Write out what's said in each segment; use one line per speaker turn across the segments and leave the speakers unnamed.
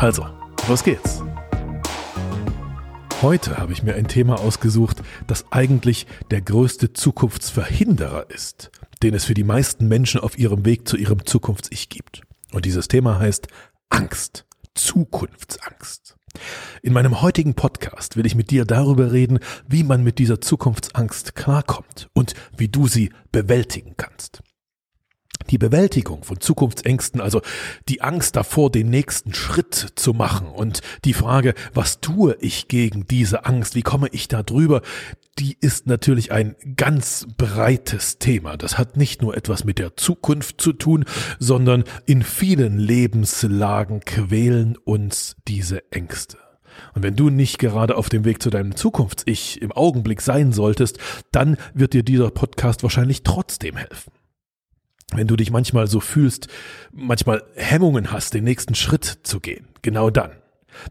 Also, los geht's. Heute habe ich mir ein Thema ausgesucht, das eigentlich der größte Zukunftsverhinderer ist, den es für die meisten Menschen auf ihrem Weg zu ihrem Zukunfts-Ich gibt. Und dieses Thema heißt Angst, Zukunftsangst. In meinem heutigen Podcast will ich mit dir darüber reden, wie man mit dieser Zukunftsangst klarkommt und wie du sie bewältigen kannst. Die Bewältigung von Zukunftsängsten, also die Angst davor, den nächsten Schritt zu machen und die Frage, was tue ich gegen diese Angst, wie komme ich da drüber, die ist natürlich ein ganz breites Thema. Das hat nicht nur etwas mit der Zukunft zu tun, sondern in vielen Lebenslagen quälen uns diese Ängste. Und wenn du nicht gerade auf dem Weg zu deinem Zukunfts-Ich im Augenblick sein solltest, dann wird dir dieser Podcast wahrscheinlich trotzdem helfen wenn du dich manchmal so fühlst, manchmal Hemmungen hast, den nächsten Schritt zu gehen, genau dann.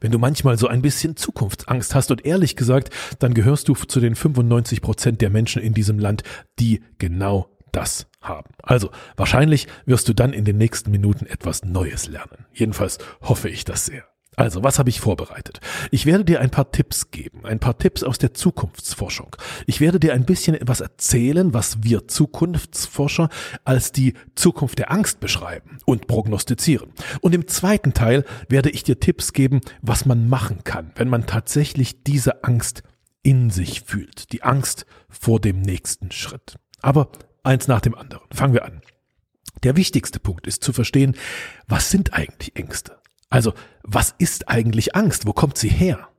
Wenn du manchmal so ein bisschen Zukunftsangst hast und ehrlich gesagt, dann gehörst du zu den 95 Prozent der Menschen in diesem Land, die genau das haben. Also wahrscheinlich wirst du dann in den nächsten Minuten etwas Neues lernen. Jedenfalls hoffe ich das sehr. Also, was habe ich vorbereitet? Ich werde dir ein paar Tipps geben, ein paar Tipps aus der Zukunftsforschung. Ich werde dir ein bisschen etwas erzählen, was wir Zukunftsforscher als die Zukunft der Angst beschreiben und prognostizieren. Und im zweiten Teil werde ich dir Tipps geben, was man machen kann, wenn man tatsächlich diese Angst in sich fühlt. Die Angst vor dem nächsten Schritt. Aber eins nach dem anderen. Fangen wir an. Der wichtigste Punkt ist zu verstehen, was sind eigentlich Ängste? Also, was ist eigentlich Angst? Wo kommt sie her?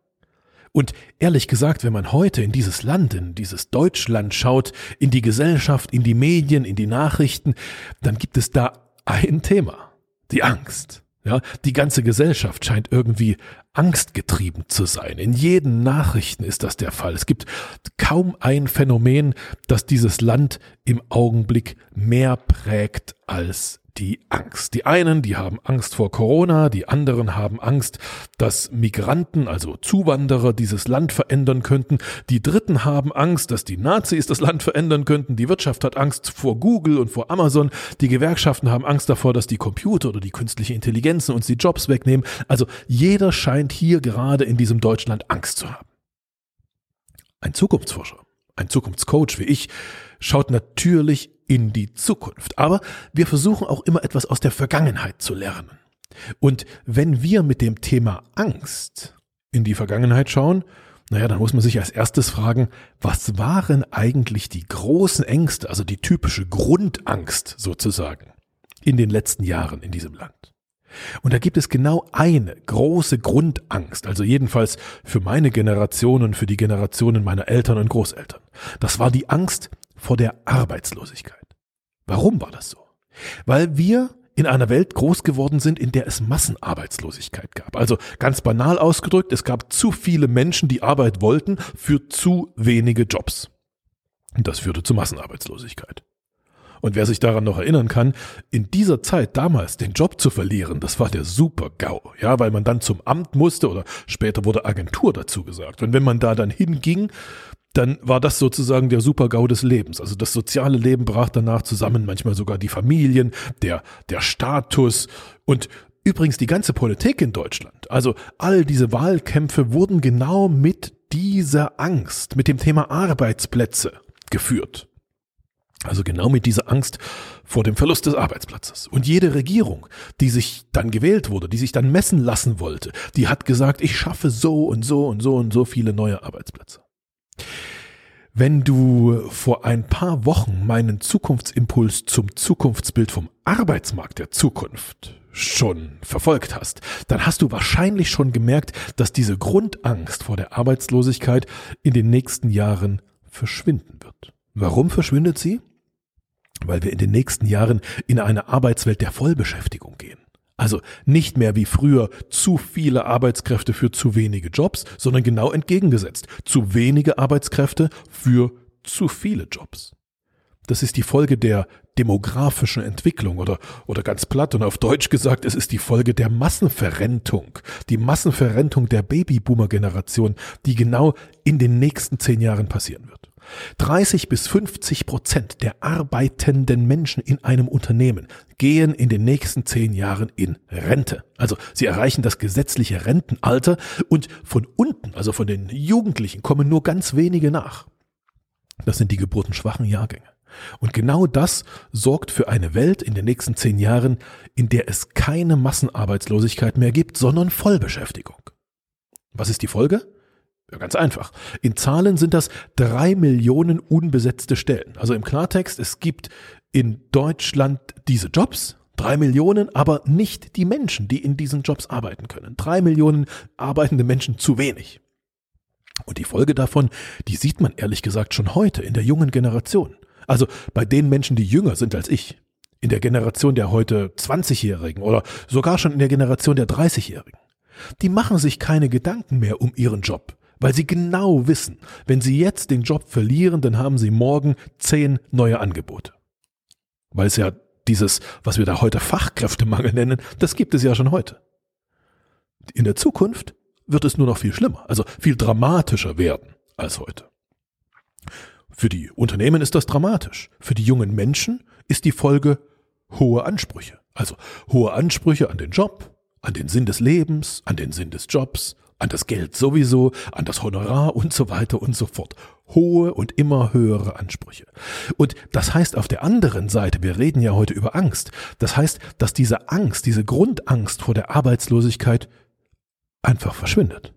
Und ehrlich gesagt, wenn man heute in dieses Land, in dieses Deutschland schaut, in die Gesellschaft, in die Medien, in die Nachrichten, dann gibt es da ein Thema, die Angst. Ja, die ganze Gesellschaft scheint irgendwie angstgetrieben zu sein. In jeden Nachrichten ist das der Fall. Es gibt kaum ein Phänomen, das dieses Land im Augenblick mehr prägt als die Angst. Die einen, die haben Angst vor Corona, die anderen haben Angst, dass Migranten, also Zuwanderer, dieses Land verändern könnten. Die Dritten haben Angst, dass die Nazis das Land verändern könnten. Die Wirtschaft hat Angst vor Google und vor Amazon. Die Gewerkschaften haben Angst davor, dass die Computer oder die künstliche Intelligenzen uns die Jobs wegnehmen. Also jeder scheint hier gerade in diesem Deutschland Angst zu haben. Ein Zukunftsforscher, ein Zukunftscoach wie ich, schaut natürlich in die Zukunft. Aber wir versuchen auch immer etwas aus der Vergangenheit zu lernen. Und wenn wir mit dem Thema Angst in die Vergangenheit schauen, naja, dann muss man sich als erstes fragen, was waren eigentlich die großen Ängste, also die typische Grundangst sozusagen, in den letzten Jahren in diesem Land? Und da gibt es genau eine große Grundangst, also jedenfalls für meine Generation und für die Generationen meiner Eltern und Großeltern. Das war die Angst vor der Arbeitslosigkeit. Warum war das so? Weil wir in einer Welt groß geworden sind, in der es Massenarbeitslosigkeit gab. Also ganz banal ausgedrückt, es gab zu viele Menschen, die Arbeit wollten, für zu wenige Jobs. Und das führte zu Massenarbeitslosigkeit. Und wer sich daran noch erinnern kann, in dieser Zeit damals den Job zu verlieren, das war der super GAU, ja, weil man dann zum Amt musste oder später wurde Agentur dazu gesagt. Und wenn man da dann hinging, dann war das sozusagen der Super-GAU des Lebens. Also das soziale Leben brach danach zusammen, manchmal sogar die Familien, der, der Status und übrigens die ganze Politik in Deutschland. Also all diese Wahlkämpfe wurden genau mit dieser Angst, mit dem Thema Arbeitsplätze geführt. Also genau mit dieser Angst vor dem Verlust des Arbeitsplatzes. Und jede Regierung, die sich dann gewählt wurde, die sich dann messen lassen wollte, die hat gesagt, ich schaffe so und so und so und so viele neue Arbeitsplätze. Wenn du vor ein paar Wochen meinen Zukunftsimpuls zum Zukunftsbild vom Arbeitsmarkt der Zukunft schon verfolgt hast, dann hast du wahrscheinlich schon gemerkt, dass diese Grundangst vor der Arbeitslosigkeit in den nächsten Jahren verschwinden wird. Warum verschwindet sie? Weil wir in den nächsten Jahren in eine Arbeitswelt der Vollbeschäftigung gehen. Also nicht mehr wie früher zu viele Arbeitskräfte für zu wenige Jobs, sondern genau entgegengesetzt. Zu wenige Arbeitskräfte für zu viele Jobs. Das ist die Folge der demografischen Entwicklung oder, oder ganz platt und auf Deutsch gesagt, es ist die Folge der Massenverrentung, die Massenverrentung der Babyboomer-Generation, die genau in den nächsten zehn Jahren passieren wird. 30 bis 50 Prozent der arbeitenden Menschen in einem Unternehmen gehen in den nächsten zehn Jahren in Rente. Also sie erreichen das gesetzliche Rentenalter und von unten, also von den Jugendlichen, kommen nur ganz wenige nach. Das sind die geburtenschwachen Jahrgänge. Und genau das sorgt für eine Welt in den nächsten zehn Jahren, in der es keine Massenarbeitslosigkeit mehr gibt, sondern Vollbeschäftigung. Was ist die Folge? Ja, ganz einfach. In Zahlen sind das drei Millionen unbesetzte Stellen. Also im Klartext, es gibt in Deutschland diese Jobs, drei Millionen, aber nicht die Menschen, die in diesen Jobs arbeiten können. Drei Millionen arbeitende Menschen zu wenig. Und die Folge davon, die sieht man ehrlich gesagt schon heute in der jungen Generation. Also bei den Menschen, die jünger sind als ich. In der Generation der heute 20-Jährigen oder sogar schon in der Generation der 30-Jährigen. Die machen sich keine Gedanken mehr um ihren Job weil sie genau wissen, wenn sie jetzt den Job verlieren, dann haben sie morgen zehn neue Angebote. Weil es ja dieses, was wir da heute Fachkräftemangel nennen, das gibt es ja schon heute. In der Zukunft wird es nur noch viel schlimmer, also viel dramatischer werden als heute. Für die Unternehmen ist das dramatisch. Für die jungen Menschen ist die Folge hohe Ansprüche. Also hohe Ansprüche an den Job, an den Sinn des Lebens, an den Sinn des Jobs, an das Geld sowieso, an das Honorar und so weiter und so fort. Hohe und immer höhere Ansprüche. Und das heißt auf der anderen Seite, wir reden ja heute über Angst, das heißt, dass diese Angst, diese Grundangst vor der Arbeitslosigkeit einfach verschwindet.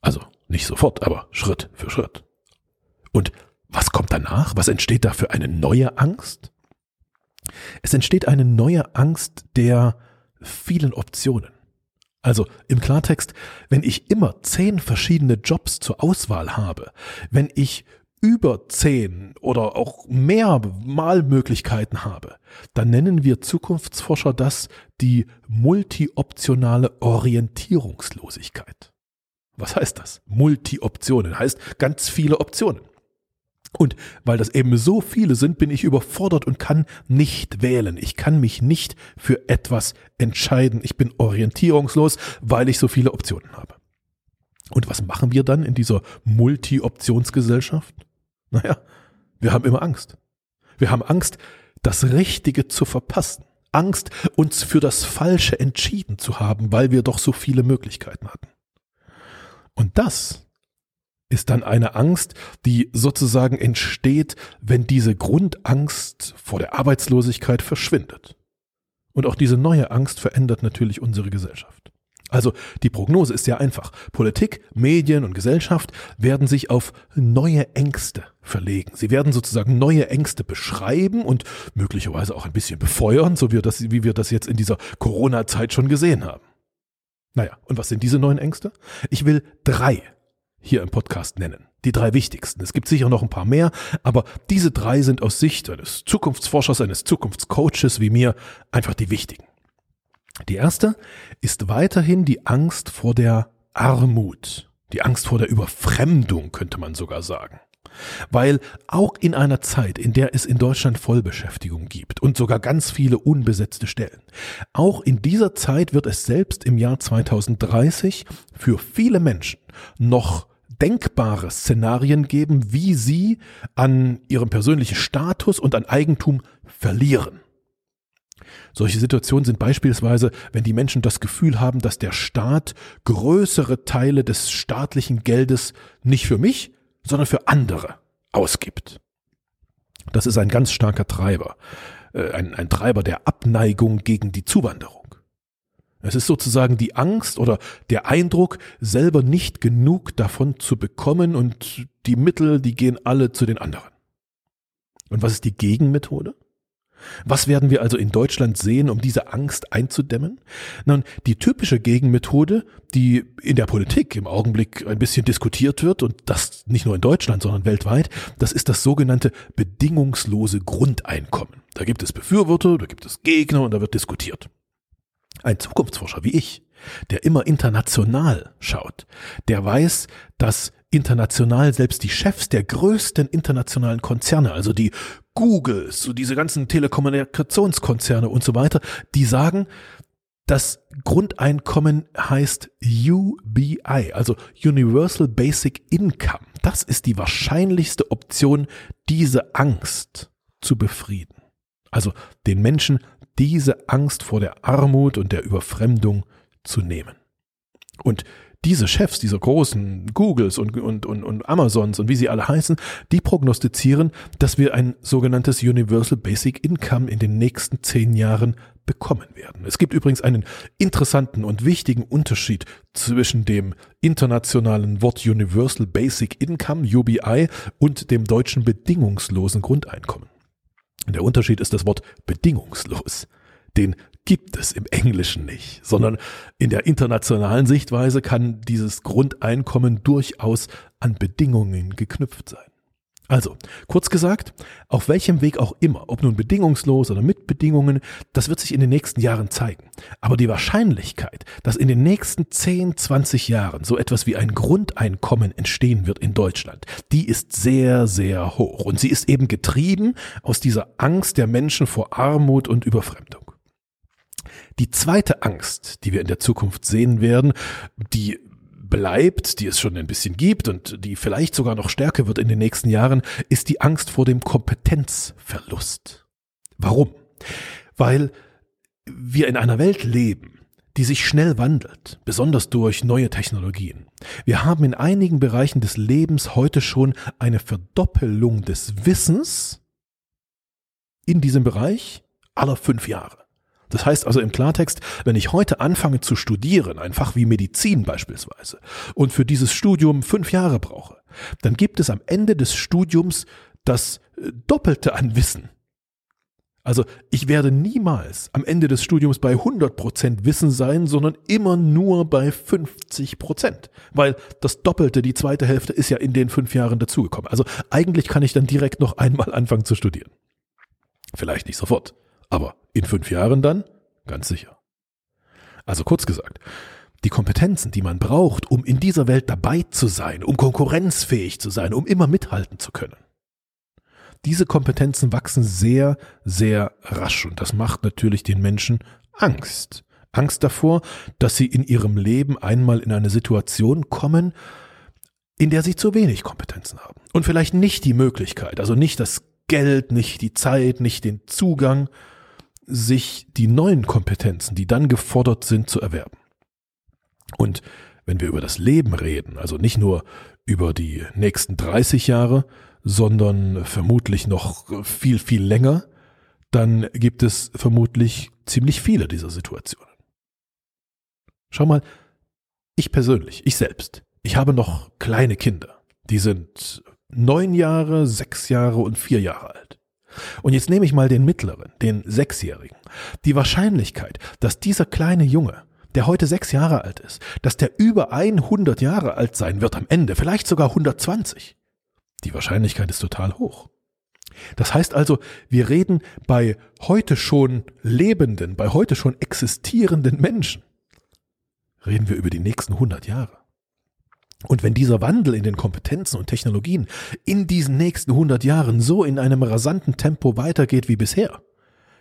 Also nicht sofort, aber Schritt für Schritt. Und was kommt danach? Was entsteht da für eine neue Angst? Es entsteht eine neue Angst der vielen Optionen. Also im Klartext, wenn ich immer zehn verschiedene Jobs zur Auswahl habe, wenn ich über zehn oder auch mehr Malmöglichkeiten habe, dann nennen wir Zukunftsforscher das die multioptionale Orientierungslosigkeit. Was heißt das? Multi-Optionen heißt ganz viele Optionen. Und weil das eben so viele sind, bin ich überfordert und kann nicht wählen. Ich kann mich nicht für etwas entscheiden. Ich bin orientierungslos, weil ich so viele Optionen habe. Und was machen wir dann in dieser Multi-Optionsgesellschaft? Naja, wir haben immer Angst. Wir haben Angst, das Richtige zu verpassen. Angst, uns für das Falsche entschieden zu haben, weil wir doch so viele Möglichkeiten hatten. Und das ist dann eine Angst, die sozusagen entsteht, wenn diese Grundangst vor der Arbeitslosigkeit verschwindet. Und auch diese neue Angst verändert natürlich unsere Gesellschaft. Also die Prognose ist ja einfach. Politik, Medien und Gesellschaft werden sich auf neue Ängste verlegen. Sie werden sozusagen neue Ängste beschreiben und möglicherweise auch ein bisschen befeuern, so wie wir das, wie wir das jetzt in dieser Corona-Zeit schon gesehen haben. Naja, und was sind diese neuen Ängste? Ich will drei hier im Podcast nennen. Die drei wichtigsten. Es gibt sicher noch ein paar mehr, aber diese drei sind aus Sicht eines Zukunftsforschers, eines Zukunftscoaches wie mir einfach die wichtigen. Die erste ist weiterhin die Angst vor der Armut, die Angst vor der Überfremdung, könnte man sogar sagen. Weil auch in einer Zeit, in der es in Deutschland Vollbeschäftigung gibt und sogar ganz viele unbesetzte Stellen, auch in dieser Zeit wird es selbst im Jahr 2030 für viele Menschen noch denkbare Szenarien geben, wie sie an ihrem persönlichen Status und an Eigentum verlieren. Solche Situationen sind beispielsweise, wenn die Menschen das Gefühl haben, dass der Staat größere Teile des staatlichen Geldes nicht für mich, sondern für andere ausgibt. Das ist ein ganz starker Treiber, äh, ein, ein Treiber der Abneigung gegen die Zuwanderung. Es ist sozusagen die Angst oder der Eindruck, selber nicht genug davon zu bekommen und die Mittel, die gehen alle zu den anderen. Und was ist die Gegenmethode? Was werden wir also in Deutschland sehen, um diese Angst einzudämmen? Nun, die typische Gegenmethode, die in der Politik im Augenblick ein bisschen diskutiert wird, und das nicht nur in Deutschland, sondern weltweit, das ist das sogenannte bedingungslose Grundeinkommen. Da gibt es Befürworter, da gibt es Gegner und da wird diskutiert. Ein Zukunftsforscher wie ich, der immer international schaut, der weiß, dass international selbst die Chefs der größten internationalen Konzerne, also die Googles, so diese ganzen Telekommunikationskonzerne und so weiter, die sagen, das Grundeinkommen heißt UBI, also Universal Basic Income. Das ist die wahrscheinlichste Option, diese Angst zu befrieden. Also den Menschen diese Angst vor der Armut und der Überfremdung zu nehmen. Und diese Chefs dieser großen Googles und, und, und, und Amazons und wie sie alle heißen, die prognostizieren, dass wir ein sogenanntes Universal Basic Income in den nächsten zehn Jahren bekommen werden. Es gibt übrigens einen interessanten und wichtigen Unterschied zwischen dem internationalen Wort Universal Basic Income, UBI, und dem deutschen bedingungslosen Grundeinkommen. Der Unterschied ist das Wort bedingungslos. Den gibt es im Englischen nicht, sondern in der internationalen Sichtweise kann dieses Grundeinkommen durchaus an Bedingungen geknüpft sein. Also, kurz gesagt, auf welchem Weg auch immer, ob nun bedingungslos oder mit Bedingungen, das wird sich in den nächsten Jahren zeigen. Aber die Wahrscheinlichkeit, dass in den nächsten 10, 20 Jahren so etwas wie ein Grundeinkommen entstehen wird in Deutschland, die ist sehr, sehr hoch. Und sie ist eben getrieben aus dieser Angst der Menschen vor Armut und Überfremdung. Die zweite Angst, die wir in der Zukunft sehen werden, die bleibt, die es schon ein bisschen gibt und die vielleicht sogar noch stärker wird in den nächsten Jahren, ist die Angst vor dem Kompetenzverlust. Warum? Weil wir in einer Welt leben, die sich schnell wandelt, besonders durch neue Technologien. Wir haben in einigen Bereichen des Lebens heute schon eine Verdoppelung des Wissens in diesem Bereich aller fünf Jahre. Das heißt also im Klartext, wenn ich heute anfange zu studieren, ein Fach wie Medizin beispielsweise, und für dieses Studium fünf Jahre brauche, dann gibt es am Ende des Studiums das äh, Doppelte an Wissen. Also ich werde niemals am Ende des Studiums bei 100% Wissen sein, sondern immer nur bei 50%, weil das Doppelte, die zweite Hälfte ist ja in den fünf Jahren dazugekommen. Also eigentlich kann ich dann direkt noch einmal anfangen zu studieren. Vielleicht nicht sofort, aber in fünf Jahren dann? Ganz sicher. Also kurz gesagt, die Kompetenzen, die man braucht, um in dieser Welt dabei zu sein, um konkurrenzfähig zu sein, um immer mithalten zu können. Diese Kompetenzen wachsen sehr, sehr rasch und das macht natürlich den Menschen Angst. Angst davor, dass sie in ihrem Leben einmal in eine Situation kommen, in der sie zu wenig Kompetenzen haben und vielleicht nicht die Möglichkeit, also nicht das Geld, nicht die Zeit, nicht den Zugang, sich die neuen Kompetenzen, die dann gefordert sind, zu erwerben. Und wenn wir über das Leben reden, also nicht nur über die nächsten 30 Jahre, sondern vermutlich noch viel, viel länger, dann gibt es vermutlich ziemlich viele dieser Situationen. Schau mal, ich persönlich, ich selbst, ich habe noch kleine Kinder. Die sind neun Jahre, sechs Jahre und vier Jahre alt. Und jetzt nehme ich mal den mittleren, den Sechsjährigen. Die Wahrscheinlichkeit, dass dieser kleine Junge, der heute sechs Jahre alt ist, dass der über 100 Jahre alt sein wird am Ende, vielleicht sogar 120. Die Wahrscheinlichkeit ist total hoch. Das heißt also, wir reden bei heute schon lebenden, bei heute schon existierenden Menschen, reden wir über die nächsten 100 Jahre. Und wenn dieser Wandel in den Kompetenzen und Technologien in diesen nächsten 100 Jahren so in einem rasanten Tempo weitergeht wie bisher,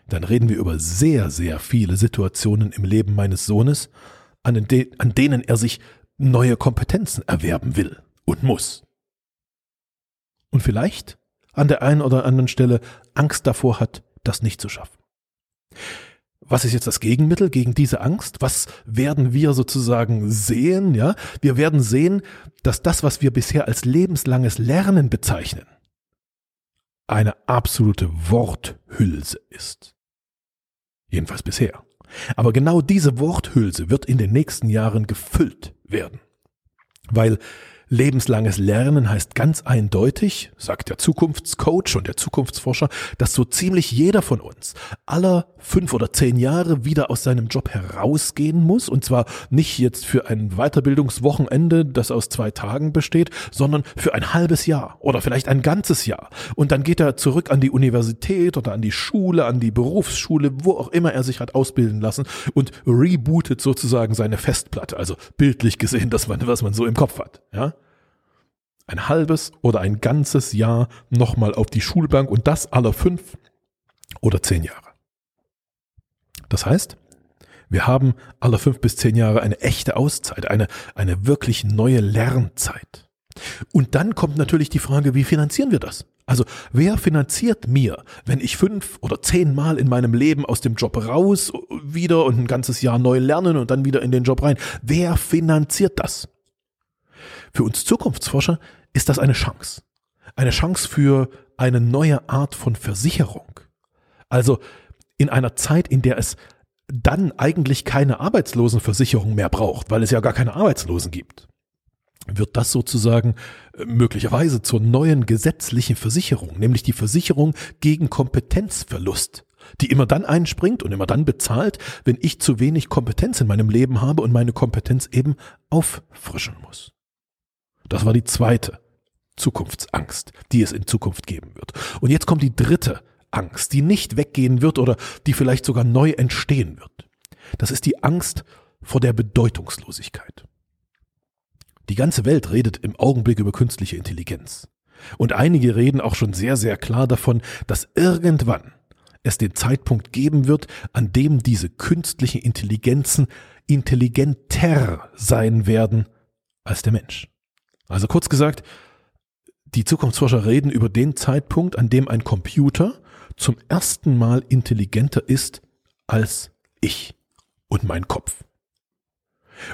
dann reden wir über sehr, sehr viele Situationen im Leben meines Sohnes, an, de an denen er sich neue Kompetenzen erwerben will und muss. Und vielleicht an der einen oder anderen Stelle Angst davor hat, das nicht zu schaffen. Was ist jetzt das Gegenmittel gegen diese Angst? Was werden wir sozusagen sehen? Ja, wir werden sehen, dass das, was wir bisher als lebenslanges Lernen bezeichnen, eine absolute Worthülse ist. Jedenfalls bisher. Aber genau diese Worthülse wird in den nächsten Jahren gefüllt werden. Weil Lebenslanges Lernen heißt ganz eindeutig, sagt der Zukunftscoach und der Zukunftsforscher, dass so ziemlich jeder von uns aller fünf oder zehn Jahre wieder aus seinem Job herausgehen muss. Und zwar nicht jetzt für ein Weiterbildungswochenende, das aus zwei Tagen besteht, sondern für ein halbes Jahr oder vielleicht ein ganzes Jahr. Und dann geht er zurück an die Universität oder an die Schule, an die Berufsschule, wo auch immer er sich hat ausbilden lassen und rebootet sozusagen seine Festplatte. Also bildlich gesehen, das, man, was man so im Kopf hat. Ja? Ein halbes oder ein ganzes Jahr nochmal auf die Schulbank und das aller fünf oder zehn Jahre. Das heißt, wir haben alle fünf bis zehn Jahre eine echte Auszeit, eine, eine wirklich neue Lernzeit. Und dann kommt natürlich die Frage, wie finanzieren wir das? Also wer finanziert mir, wenn ich fünf oder zehn Mal in meinem Leben aus dem Job raus wieder und ein ganzes Jahr neu lernen und dann wieder in den Job rein? Wer finanziert das? Für uns Zukunftsforscher ist das eine Chance. Eine Chance für eine neue Art von Versicherung. Also in einer Zeit, in der es dann eigentlich keine Arbeitslosenversicherung mehr braucht, weil es ja gar keine Arbeitslosen gibt, wird das sozusagen äh, möglicherweise zur neuen gesetzlichen Versicherung, nämlich die Versicherung gegen Kompetenzverlust, die immer dann einspringt und immer dann bezahlt, wenn ich zu wenig Kompetenz in meinem Leben habe und meine Kompetenz eben auffrischen muss. Das war die zweite Zukunftsangst, die es in Zukunft geben wird. Und jetzt kommt die dritte Angst, die nicht weggehen wird oder die vielleicht sogar neu entstehen wird. Das ist die Angst vor der Bedeutungslosigkeit. Die ganze Welt redet im Augenblick über künstliche Intelligenz. Und einige reden auch schon sehr, sehr klar davon, dass irgendwann es den Zeitpunkt geben wird, an dem diese künstlichen Intelligenzen intelligenter sein werden als der Mensch. Also kurz gesagt, die Zukunftsforscher reden über den Zeitpunkt, an dem ein Computer zum ersten Mal intelligenter ist als ich und mein Kopf.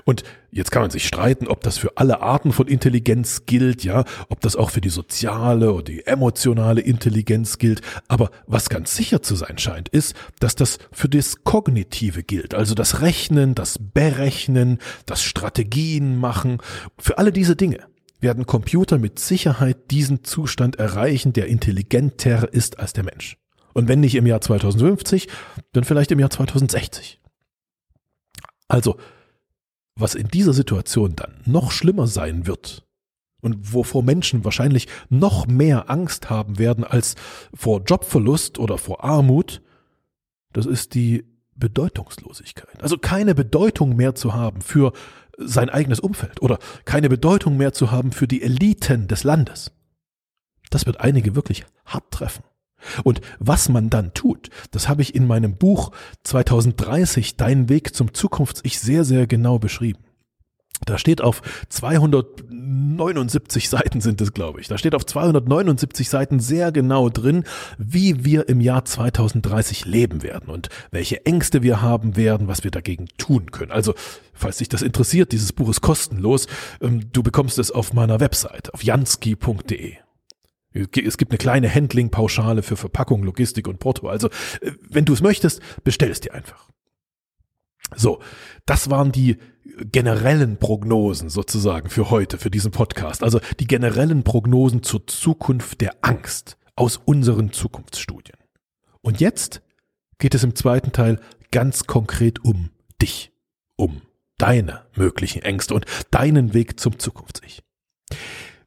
Und jetzt kann man sich streiten, ob das für alle Arten von Intelligenz gilt, ja, ob das auch für die soziale oder die emotionale Intelligenz gilt. Aber was ganz sicher zu sein scheint, ist, dass das für das Kognitive gilt, also das Rechnen, das Berechnen, das Strategien machen, für alle diese Dinge werden Computer mit Sicherheit diesen Zustand erreichen, der intelligenter ist als der Mensch. Und wenn nicht im Jahr 2050, dann vielleicht im Jahr 2060. Also, was in dieser Situation dann noch schlimmer sein wird und wovor Menschen wahrscheinlich noch mehr Angst haben werden als vor Jobverlust oder vor Armut, das ist die Bedeutungslosigkeit. Also keine Bedeutung mehr zu haben für sein eigenes Umfeld oder keine Bedeutung mehr zu haben für die Eliten des Landes. Das wird einige wirklich hart treffen. Und was man dann tut, das habe ich in meinem Buch 2030 Dein Weg zum Zukunfts-Ich sehr, sehr genau beschrieben. Da steht auf 279 Seiten sind es, glaube ich. Da steht auf 279 Seiten sehr genau drin, wie wir im Jahr 2030 leben werden und welche Ängste wir haben werden, was wir dagegen tun können. Also, falls dich das interessiert, dieses Buch ist kostenlos. Ähm, du bekommst es auf meiner Website, auf jansky.de. Es gibt eine kleine Handling-Pauschale für Verpackung, Logistik und Porto. Also, äh, wenn du es möchtest, bestell es dir einfach. So, das waren die generellen Prognosen sozusagen für heute, für diesen Podcast. Also die generellen Prognosen zur Zukunft der Angst aus unseren Zukunftsstudien. Und jetzt geht es im zweiten Teil ganz konkret um dich, um deine möglichen Ängste und deinen Weg zum Zukunfts-Ich.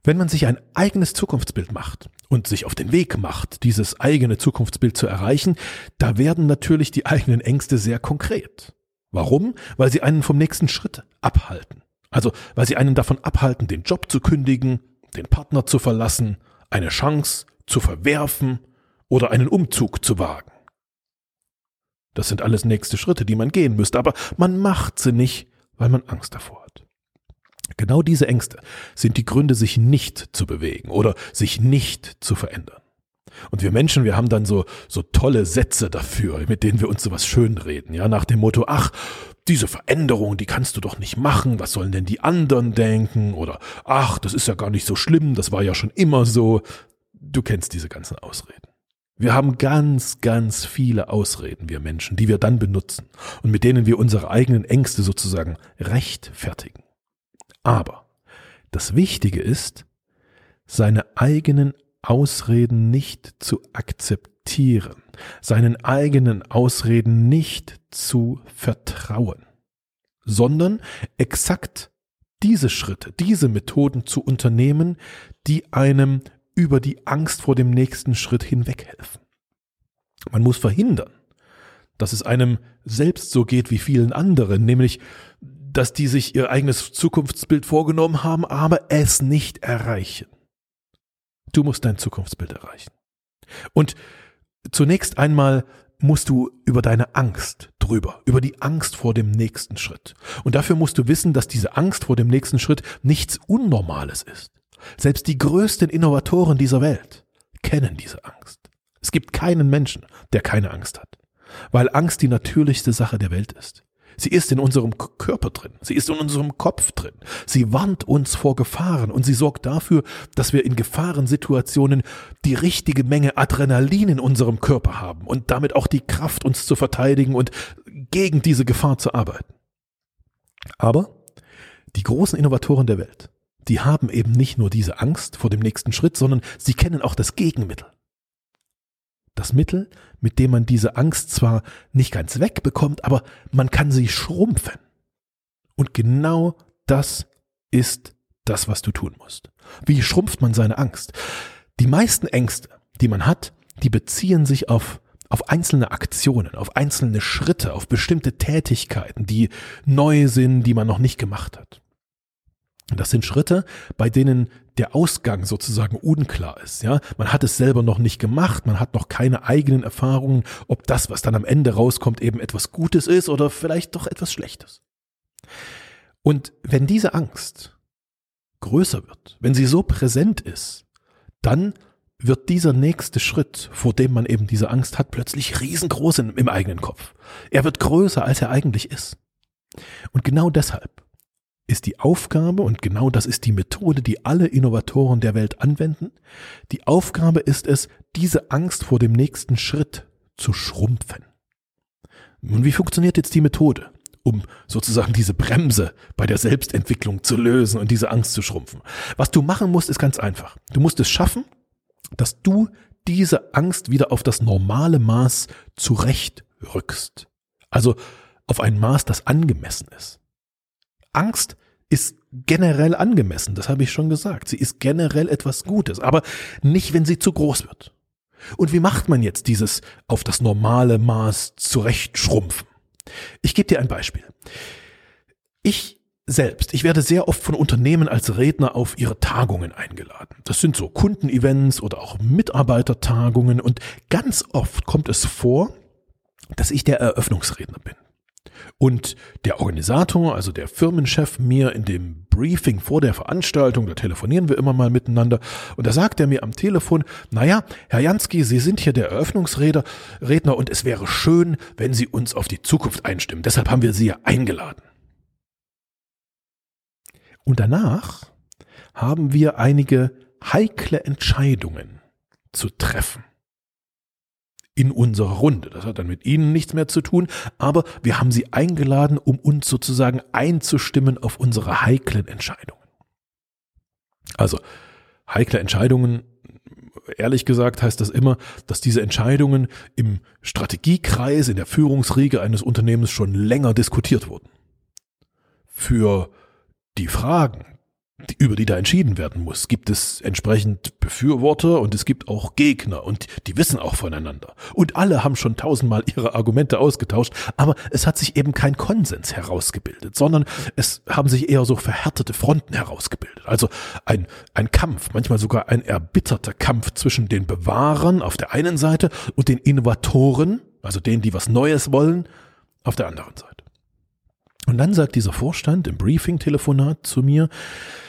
Wenn man sich ein eigenes Zukunftsbild macht und sich auf den Weg macht, dieses eigene Zukunftsbild zu erreichen, da werden natürlich die eigenen Ängste sehr konkret. Warum? Weil sie einen vom nächsten Schritt abhalten. Also weil sie einen davon abhalten, den Job zu kündigen, den Partner zu verlassen, eine Chance zu verwerfen oder einen Umzug zu wagen. Das sind alles nächste Schritte, die man gehen müsste, aber man macht sie nicht, weil man Angst davor hat. Genau diese Ängste sind die Gründe, sich nicht zu bewegen oder sich nicht zu verändern. Und wir Menschen, wir haben dann so, so tolle Sätze dafür, mit denen wir uns sowas schönreden, ja, nach dem Motto, ach, diese Veränderung, die kannst du doch nicht machen, was sollen denn die anderen denken? Oder, ach, das ist ja gar nicht so schlimm, das war ja schon immer so. Du kennst diese ganzen Ausreden. Wir haben ganz, ganz viele Ausreden, wir Menschen, die wir dann benutzen und mit denen wir unsere eigenen Ängste sozusagen rechtfertigen. Aber Das Wichtige ist, seine eigenen Ausreden nicht zu akzeptieren, seinen eigenen Ausreden nicht zu vertrauen, sondern exakt diese Schritte, diese Methoden zu unternehmen, die einem über die Angst vor dem nächsten Schritt hinweghelfen. Man muss verhindern, dass es einem selbst so geht wie vielen anderen, nämlich dass die sich ihr eigenes Zukunftsbild vorgenommen haben, aber es nicht erreichen. Du musst dein Zukunftsbild erreichen. Und zunächst einmal musst du über deine Angst drüber, über die Angst vor dem nächsten Schritt. Und dafür musst du wissen, dass diese Angst vor dem nächsten Schritt nichts Unnormales ist. Selbst die größten Innovatoren dieser Welt kennen diese Angst. Es gibt keinen Menschen, der keine Angst hat, weil Angst die natürlichste Sache der Welt ist. Sie ist in unserem Körper drin. Sie ist in unserem Kopf drin. Sie warnt uns vor Gefahren und sie sorgt dafür, dass wir in Gefahrensituationen die richtige Menge Adrenalin in unserem Körper haben und damit auch die Kraft, uns zu verteidigen und gegen diese Gefahr zu arbeiten. Aber die großen Innovatoren der Welt, die haben eben nicht nur diese Angst vor dem nächsten Schritt, sondern sie kennen auch das Gegenmittel. Das Mittel, mit dem man diese Angst zwar nicht ganz wegbekommt, aber man kann sie schrumpfen. Und genau das ist das, was du tun musst. Wie schrumpft man seine Angst? Die meisten Ängste, die man hat, die beziehen sich auf, auf einzelne Aktionen, auf einzelne Schritte, auf bestimmte Tätigkeiten, die neu sind, die man noch nicht gemacht hat. Das sind Schritte, bei denen der Ausgang sozusagen unklar ist. Ja, man hat es selber noch nicht gemacht, man hat noch keine eigenen Erfahrungen, ob das, was dann am Ende rauskommt, eben etwas Gutes ist oder vielleicht doch etwas Schlechtes. Und wenn diese Angst größer wird, wenn sie so präsent ist, dann wird dieser nächste Schritt, vor dem man eben diese Angst hat, plötzlich riesengroß im eigenen Kopf. Er wird größer, als er eigentlich ist. Und genau deshalb ist die Aufgabe, und genau das ist die Methode, die alle Innovatoren der Welt anwenden, die Aufgabe ist es, diese Angst vor dem nächsten Schritt zu schrumpfen. Nun, wie funktioniert jetzt die Methode, um sozusagen diese Bremse bei der Selbstentwicklung zu lösen und diese Angst zu schrumpfen? Was du machen musst, ist ganz einfach. Du musst es schaffen, dass du diese Angst wieder auf das normale Maß zurechtrückst. Also auf ein Maß, das angemessen ist. Angst ist generell angemessen, das habe ich schon gesagt. Sie ist generell etwas Gutes, aber nicht, wenn sie zu groß wird. Und wie macht man jetzt dieses auf das normale Maß zurechtschrumpfen? Ich gebe dir ein Beispiel. Ich selbst, ich werde sehr oft von Unternehmen als Redner auf ihre Tagungen eingeladen. Das sind so Kundenevents oder auch Mitarbeitertagungen und ganz oft kommt es vor, dass ich der Eröffnungsredner bin und der Organisator, also der Firmenchef, mir in dem Briefing vor der Veranstaltung, da telefonieren wir immer mal miteinander, und da sagt er mir am Telefon, naja, Herr Jansky, Sie sind hier der Eröffnungsredner Redner, und es wäre schön, wenn Sie uns auf die Zukunft einstimmen. Deshalb haben wir Sie ja eingeladen. Und danach haben wir einige heikle Entscheidungen zu treffen in unserer Runde. Das hat dann mit Ihnen nichts mehr zu tun, aber wir haben Sie eingeladen, um uns sozusagen einzustimmen auf unsere heiklen Entscheidungen. Also heikle Entscheidungen, ehrlich gesagt heißt das immer, dass diese Entscheidungen im Strategiekreis, in der Führungsriege eines Unternehmens schon länger diskutiert wurden. Für die Fragen, über die da entschieden werden muss, gibt es entsprechend Befürworter und es gibt auch Gegner und die wissen auch voneinander. Und alle haben schon tausendmal ihre Argumente ausgetauscht, aber es hat sich eben kein Konsens herausgebildet, sondern es haben sich eher so verhärtete Fronten herausgebildet. Also ein, ein Kampf, manchmal sogar ein erbitterter Kampf zwischen den Bewahrern auf der einen Seite und den Innovatoren, also denen, die was Neues wollen, auf der anderen Seite. Und dann sagt dieser Vorstand im Briefing-Telefonat zu mir,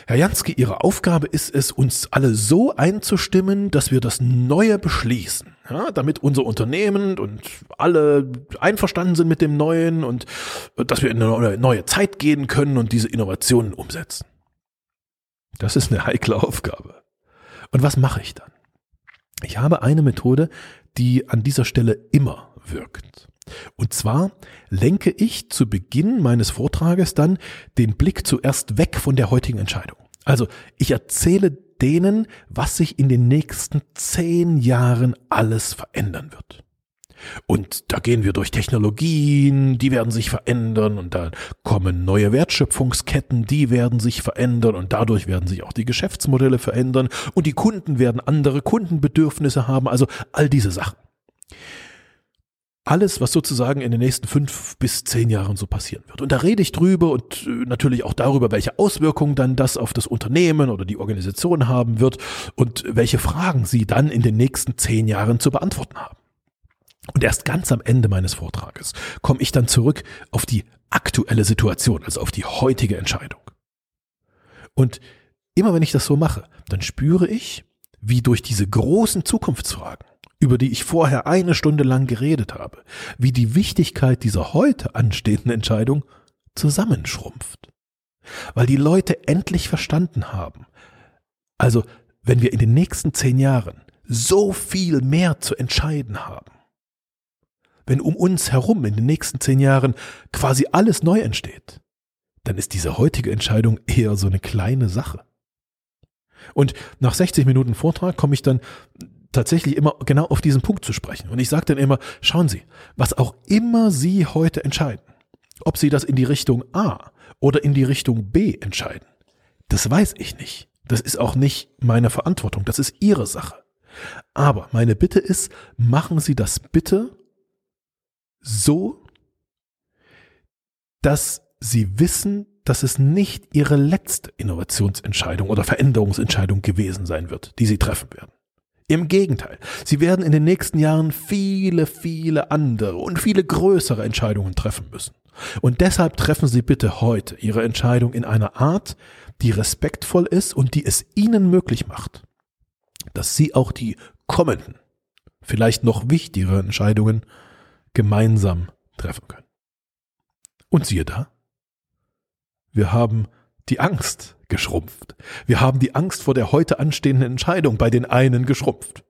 Herr Jansky, Ihre Aufgabe ist es, uns alle so einzustimmen, dass wir das Neue beschließen, ja, damit unser Unternehmen und alle einverstanden sind mit dem Neuen und dass wir in eine neue Zeit gehen können und diese Innovationen umsetzen. Das ist eine heikle Aufgabe. Und was mache ich dann? Ich habe eine Methode, die an dieser Stelle immer wirkt. Und zwar lenke ich zu Beginn meines Vortrages dann den Blick zuerst weg von der heutigen Entscheidung. Also ich erzähle denen, was sich in den nächsten zehn Jahren alles verändern wird. Und da gehen wir durch Technologien, die werden sich verändern und da kommen neue Wertschöpfungsketten, die werden sich verändern und dadurch werden sich auch die Geschäftsmodelle verändern und die Kunden werden andere Kundenbedürfnisse haben, also all diese Sachen alles, was sozusagen in den nächsten fünf bis zehn Jahren so passieren wird. Und da rede ich drüber und äh, natürlich auch darüber, welche Auswirkungen dann das auf das Unternehmen oder die Organisation haben wird und welche Fragen sie dann in den nächsten zehn Jahren zu beantworten haben. Und erst ganz am Ende meines Vortrages komme ich dann zurück auf die aktuelle Situation, also auf die heutige Entscheidung. Und immer wenn ich das so mache, dann spüre ich, wie durch diese großen Zukunftsfragen über die ich vorher eine Stunde lang geredet habe, wie die Wichtigkeit dieser heute anstehenden Entscheidung zusammenschrumpft. Weil die Leute endlich verstanden haben, also wenn wir in den nächsten zehn Jahren so viel mehr zu entscheiden haben, wenn um uns herum in den nächsten zehn Jahren quasi alles neu entsteht, dann ist diese heutige Entscheidung eher so eine kleine Sache. Und nach 60 Minuten Vortrag komme ich dann tatsächlich immer genau auf diesen Punkt zu sprechen. Und ich sage dann immer, schauen Sie, was auch immer Sie heute entscheiden, ob Sie das in die Richtung A oder in die Richtung B entscheiden, das weiß ich nicht. Das ist auch nicht meine Verantwortung, das ist Ihre Sache. Aber meine Bitte ist, machen Sie das bitte so, dass Sie wissen, dass es nicht Ihre letzte Innovationsentscheidung oder Veränderungsentscheidung gewesen sein wird, die Sie treffen werden. Im Gegenteil, sie werden in den nächsten Jahren viele, viele andere und viele größere Entscheidungen treffen müssen. Und deshalb treffen Sie bitte heute Ihre Entscheidung in einer Art, die respektvoll ist und die es Ihnen möglich macht, dass Sie auch die kommenden, vielleicht noch wichtigere Entscheidungen gemeinsam treffen können. Und siehe da, wir haben die Angst geschrumpft. Wir haben die Angst vor der heute anstehenden Entscheidung bei den einen geschrumpft.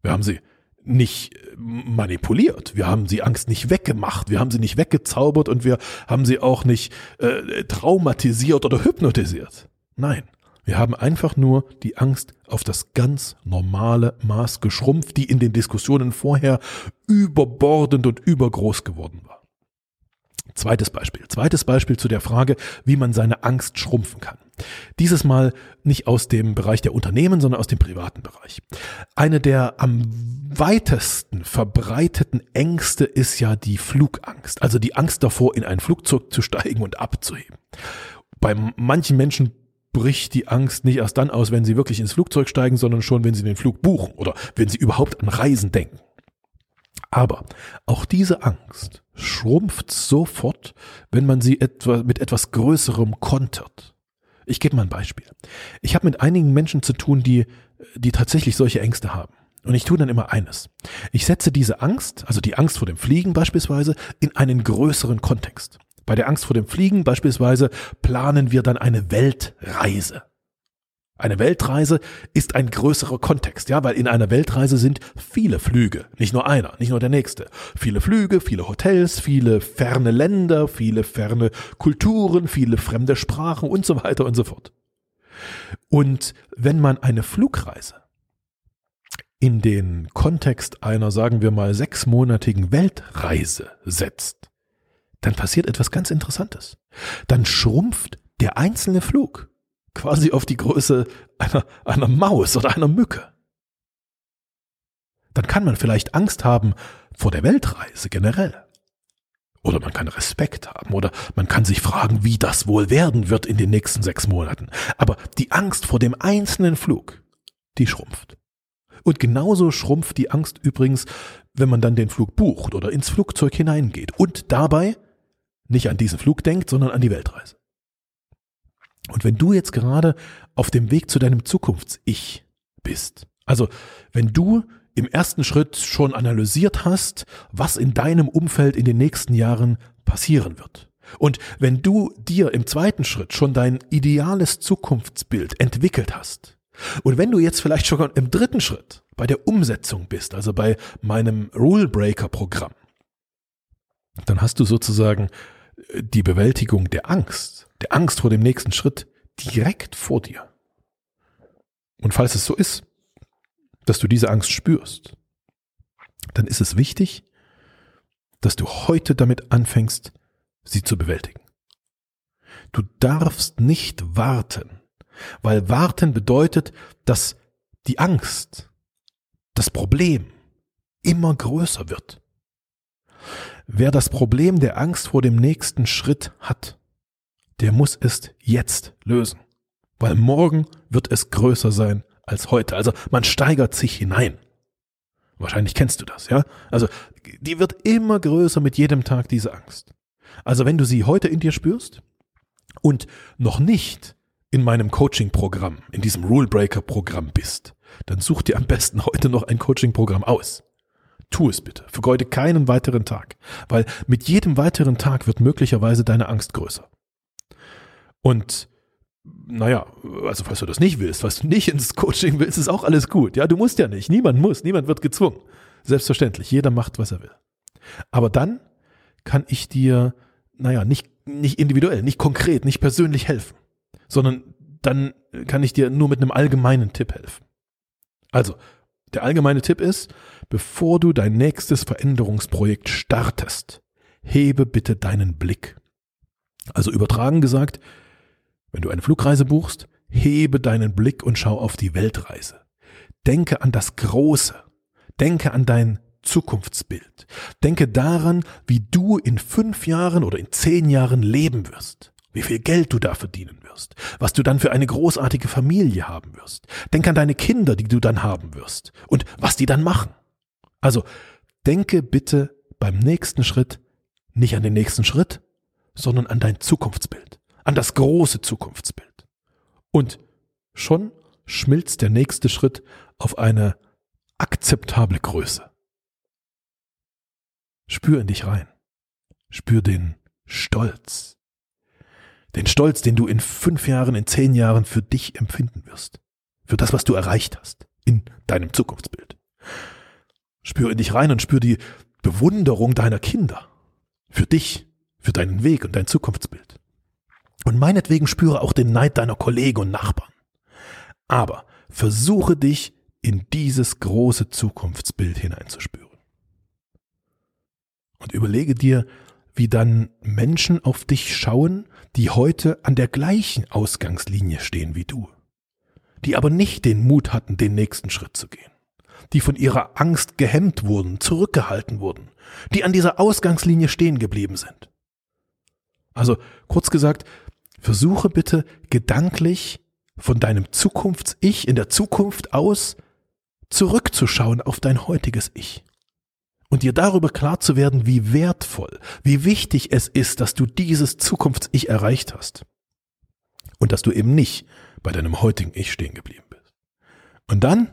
Wir haben sie nicht äh, manipuliert. Wir haben sie Angst nicht weggemacht. Wir haben sie nicht weggezaubert und wir haben sie auch nicht äh, traumatisiert oder hypnotisiert. Nein, wir haben einfach nur die Angst auf das ganz normale Maß geschrumpft, die in den Diskussionen vorher überbordend und übergroß geworden war. Zweites Beispiel. Zweites Beispiel zu der Frage, wie man seine Angst schrumpfen kann. Dieses Mal nicht aus dem Bereich der Unternehmen, sondern aus dem privaten Bereich. Eine der am weitesten verbreiteten Ängste ist ja die Flugangst, also die Angst davor, in ein Flugzeug zu steigen und abzuheben. Bei manchen Menschen bricht die Angst nicht erst dann aus, wenn sie wirklich ins Flugzeug steigen, sondern schon, wenn sie den Flug buchen oder wenn sie überhaupt an Reisen denken. Aber auch diese Angst schrumpft sofort, wenn man sie etwa mit etwas Größerem kontert. Ich gebe mal ein Beispiel. Ich habe mit einigen Menschen zu tun, die, die tatsächlich solche Ängste haben. Und ich tue dann immer eines. Ich setze diese Angst, also die Angst vor dem Fliegen beispielsweise, in einen größeren Kontext. Bei der Angst vor dem Fliegen beispielsweise planen wir dann eine Weltreise. Eine Weltreise ist ein größerer Kontext, ja, weil in einer Weltreise sind viele Flüge, nicht nur einer, nicht nur der nächste. Viele Flüge, viele Hotels, viele ferne Länder, viele ferne Kulturen, viele fremde Sprachen und so weiter und so fort. Und wenn man eine Flugreise in den Kontext einer, sagen wir mal, sechsmonatigen Weltreise setzt, dann passiert etwas ganz Interessantes. Dann schrumpft der einzelne Flug quasi auf die Größe einer, einer Maus oder einer Mücke. Dann kann man vielleicht Angst haben vor der Weltreise generell. Oder man kann Respekt haben oder man kann sich fragen, wie das wohl werden wird in den nächsten sechs Monaten. Aber die Angst vor dem einzelnen Flug, die schrumpft. Und genauso schrumpft die Angst übrigens, wenn man dann den Flug bucht oder ins Flugzeug hineingeht und dabei nicht an diesen Flug denkt, sondern an die Weltreise. Und wenn du jetzt gerade auf dem Weg zu deinem Zukunfts-Ich bist, also wenn du im ersten Schritt schon analysiert hast, was in deinem Umfeld in den nächsten Jahren passieren wird. Und wenn du dir im zweiten Schritt schon dein ideales Zukunftsbild entwickelt hast, und wenn du jetzt vielleicht schon im dritten Schritt bei der Umsetzung bist, also bei meinem Rule Breaker Programm, dann hast du sozusagen die Bewältigung der Angst der Angst vor dem nächsten Schritt, direkt vor dir. Und falls es so ist, dass du diese Angst spürst, dann ist es wichtig, dass du heute damit anfängst, sie zu bewältigen. Du darfst nicht warten, weil warten bedeutet, dass die Angst, das Problem immer größer wird. Wer das Problem der Angst vor dem nächsten Schritt hat, der muss es jetzt lösen, weil morgen wird es größer sein als heute. Also man steigert sich hinein. Wahrscheinlich kennst du das, ja? Also die wird immer größer mit jedem Tag, diese Angst. Also wenn du sie heute in dir spürst und noch nicht in meinem Coaching-Programm, in diesem Rule-Breaker-Programm bist, dann such dir am besten heute noch ein Coaching-Programm aus. Tu es bitte. Vergeude keinen weiteren Tag, weil mit jedem weiteren Tag wird möglicherweise deine Angst größer. Und naja, also falls du das nicht willst, falls du nicht ins Coaching willst, ist auch alles gut. Ja, du musst ja nicht. Niemand muss, niemand wird gezwungen. Selbstverständlich, jeder macht, was er will. Aber dann kann ich dir, naja, nicht, nicht individuell, nicht konkret, nicht persönlich helfen, sondern dann kann ich dir nur mit einem allgemeinen Tipp helfen. Also, der allgemeine Tipp ist, bevor du dein nächstes Veränderungsprojekt startest, hebe bitte deinen Blick. Also übertragen gesagt, wenn du eine Flugreise buchst, hebe deinen Blick und schau auf die Weltreise. Denke an das Große. Denke an dein Zukunftsbild. Denke daran, wie du in fünf Jahren oder in zehn Jahren leben wirst. Wie viel Geld du da verdienen wirst. Was du dann für eine großartige Familie haben wirst. Denk an deine Kinder, die du dann haben wirst. Und was die dann machen. Also, denke bitte beim nächsten Schritt nicht an den nächsten Schritt, sondern an dein Zukunftsbild an das große Zukunftsbild. Und schon schmilzt der nächste Schritt auf eine akzeptable Größe. Spür in dich rein. Spür den Stolz. Den Stolz, den du in fünf Jahren, in zehn Jahren für dich empfinden wirst. Für das, was du erreicht hast in deinem Zukunftsbild. Spür in dich rein und spür die Bewunderung deiner Kinder. Für dich, für deinen Weg und dein Zukunftsbild. Und meinetwegen spüre auch den Neid deiner Kollegen und Nachbarn. Aber versuche dich in dieses große Zukunftsbild hineinzuspüren. Und überlege dir, wie dann Menschen auf dich schauen, die heute an der gleichen Ausgangslinie stehen wie du, die aber nicht den Mut hatten, den nächsten Schritt zu gehen, die von ihrer Angst gehemmt wurden, zurückgehalten wurden, die an dieser Ausgangslinie stehen geblieben sind. Also kurz gesagt, Versuche bitte gedanklich von deinem Zukunfts-Ich in der Zukunft aus zurückzuschauen auf dein heutiges Ich und dir darüber klar zu werden, wie wertvoll, wie wichtig es ist, dass du dieses Zukunfts-Ich erreicht hast und dass du eben nicht bei deinem heutigen Ich stehen geblieben bist. Und dann,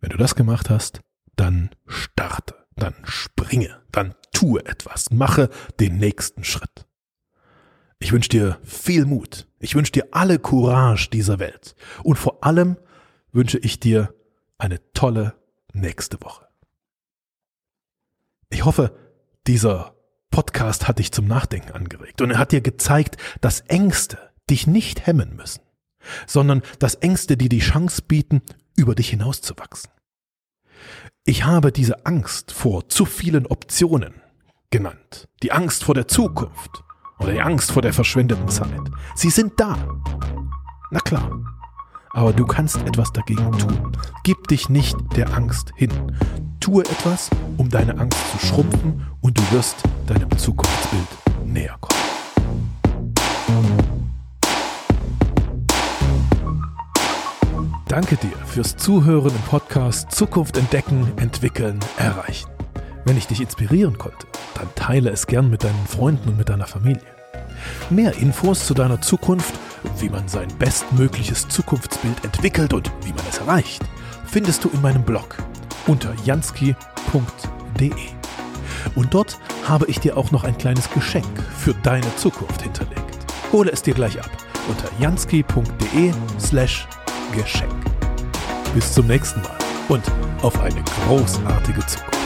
wenn du das gemacht hast, dann starte, dann springe, dann tue etwas, mache den nächsten Schritt. Ich wünsche dir viel Mut. Ich wünsche dir alle Courage dieser Welt. Und vor allem wünsche ich dir eine tolle nächste Woche. Ich hoffe, dieser Podcast hat dich zum Nachdenken angeregt und er hat dir gezeigt, dass Ängste dich nicht hemmen müssen, sondern dass Ängste dir die Chance bieten, über dich hinauszuwachsen. Ich habe diese Angst vor zu vielen Optionen genannt, die Angst vor der Zukunft, oder die Angst vor der verschwendeten Zeit. Sie sind da. Na klar. Aber du kannst etwas dagegen tun. Gib dich nicht der Angst hin. Tue etwas, um deine Angst zu schrumpfen und du wirst deinem Zukunftsbild näher kommen. Danke dir fürs Zuhören im Podcast Zukunft entdecken, entwickeln, erreichen. Wenn ich dich inspirieren konnte, dann teile es gern mit deinen Freunden und mit deiner Familie. Mehr Infos zu deiner Zukunft, wie man sein bestmögliches Zukunftsbild entwickelt und wie man es erreicht, findest du in meinem Blog unter jansky.de. Und dort habe ich dir auch noch ein kleines Geschenk für deine Zukunft hinterlegt. Hole es dir gleich ab unter jansky.de slash Geschenk. Bis zum nächsten Mal und auf eine großartige Zukunft.